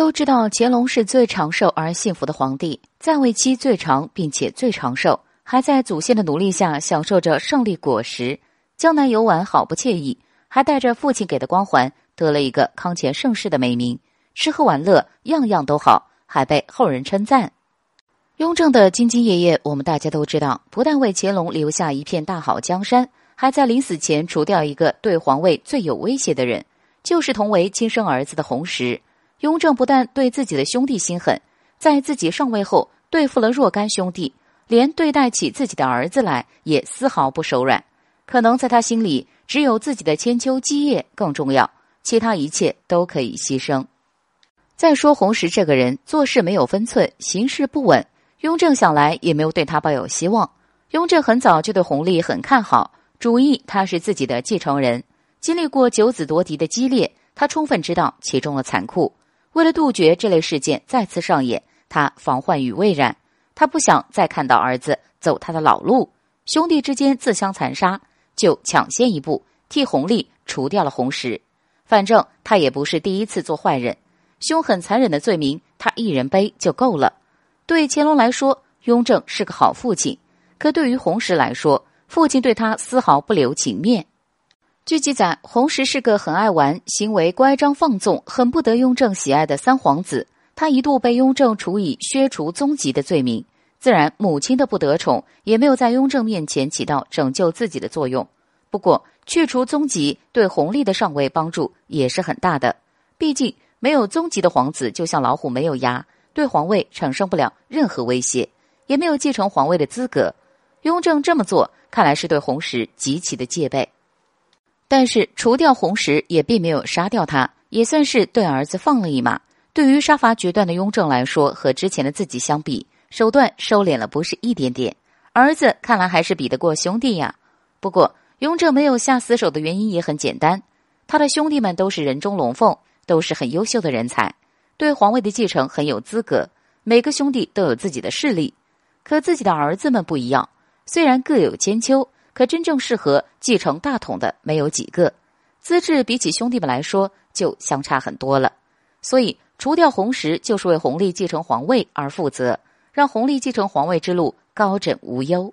都知道乾隆是最长寿而幸福的皇帝，在位期最长，并且最长寿，还在祖先的努力下享受着胜利果实，江南游玩好不惬意，还带着父亲给的光环，得了一个康乾盛世的美名，吃喝玩乐样样都好，还被后人称赞。雍正的兢兢业业，我们大家都知道，不但为乾隆留下一片大好江山，还在临死前除掉一个对皇位最有威胁的人，就是同为亲生儿子的弘时。雍正不但对自己的兄弟心狠，在自己上位后对付了若干兄弟，连对待起自己的儿子来也丝毫不手软。可能在他心里，只有自己的千秋基业更重要，其他一切都可以牺牲。再说弘时这个人做事没有分寸，行事不稳，雍正想来也没有对他抱有希望。雍正很早就对弘历很看好，主意他是自己的继承人。经历过九子夺嫡的激烈，他充分知道其中的残酷。为了杜绝这类事件再次上演，他防患于未然。他不想再看到儿子走他的老路，兄弟之间自相残杀，就抢先一步替弘历除掉了弘时。反正他也不是第一次做坏人，凶狠残忍的罪名他一人背就够了。对乾隆来说，雍正是个好父亲；可对于弘时来说，父亲对他丝毫不留情面。据记载，弘时是个很爱玩、行为乖张放纵、很不得雍正喜爱的三皇子。他一度被雍正处以削除宗籍的罪名。自然，母亲的不得宠也没有在雍正面前起到拯救自己的作用。不过，去除宗籍对弘历的上位帮助也是很大的。毕竟，没有宗籍的皇子就像老虎没有牙，对皇位产生不了任何威胁，也没有继承皇位的资格。雍正这么做，看来是对弘时极其的戒备。但是除掉弘时也并没有杀掉他，也算是对儿子放了一马。对于杀伐决断的雍正来说，和之前的自己相比，手段收敛了不是一点点。儿子看来还是比得过兄弟呀。不过雍正没有下死手的原因也很简单，他的兄弟们都是人中龙凤，都是很优秀的人才，对皇位的继承很有资格。每个兄弟都有自己的势力，可自己的儿子们不一样，虽然各有千秋。可真正适合继承大统的没有几个，资质比起兄弟们来说就相差很多了。所以除掉红石，就是为弘历继承皇位而负责，让弘历继承皇位之路高枕无忧。